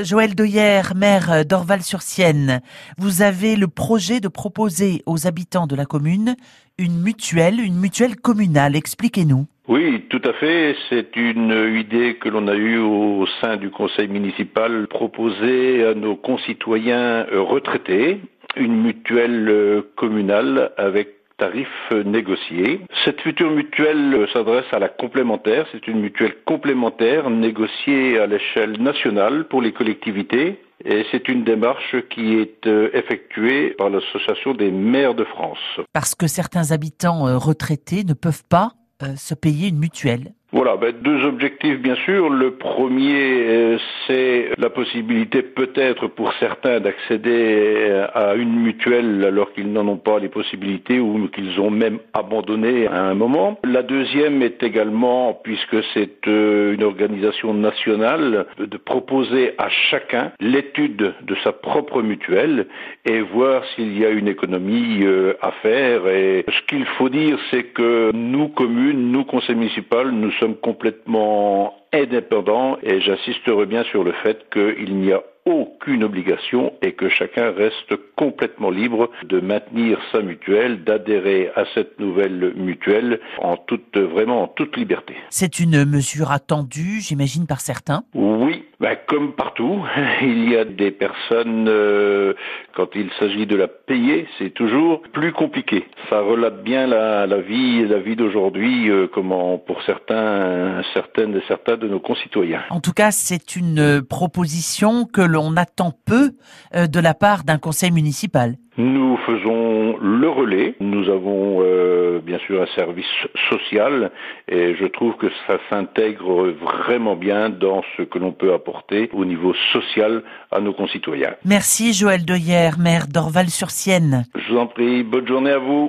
Joël Doyer, maire d'Orval-sur-Sienne, vous avez le projet de proposer aux habitants de la commune une mutuelle, une mutuelle communale. Expliquez-nous. Oui, tout à fait. C'est une idée que l'on a eue au sein du conseil municipal, proposer à nos concitoyens retraités une mutuelle communale avec tarifs négociés. Cette future mutuelle s'adresse à la complémentaire. C'est une mutuelle complémentaire négociée à l'échelle nationale pour les collectivités. Et c'est une démarche qui est euh, effectuée par l'Association des maires de France. Parce que certains habitants euh, retraités ne peuvent pas euh, se payer une mutuelle. Voilà, ben, deux objectifs bien sûr. Le premier, euh, c'est la possibilité peut-être pour certains d'accéder euh, à une mutuelle alors qu'ils n'en ont pas les possibilités ou qu'ils ont même abandonné à un moment. La deuxième est également, puisque c'est euh, une organisation nationale, de proposer à chacun l'étude de sa propre mutuelle et voir s'il y a une économie à faire. Et ce qu'il faut dire, c'est que nous, communes, nous, conseils municipaux, nous sommes complètement indépendants et j'insisterai bien sur le fait qu'il n'y a aucune obligation et que chacun reste complètement libre de maintenir sa mutuelle, d'adhérer à cette nouvelle mutuelle en toute, vraiment en toute liberté. C'est une mesure attendue, j'imagine, par certains? Oui, ben, comme partout, il y a des personnes, euh, quand il s'agit de la payer, c'est toujours plus compliqué. Ça relate bien la, la vie, la vie d'aujourd'hui, euh, comment pour certains, certaines et certains de nos concitoyens. En tout cas, c'est une proposition que l'on attend peu euh, de la part d'un conseil municipal. Nous faisons le relais. Nous avons euh, bien sûr un service social et je trouve que ça s'intègre vraiment bien dans ce que l'on peut apporter au niveau social à nos concitoyens. Merci Joël Deyer, maire d'Orval-sur-Sienne. Je vous en prie, bonne journée à vous.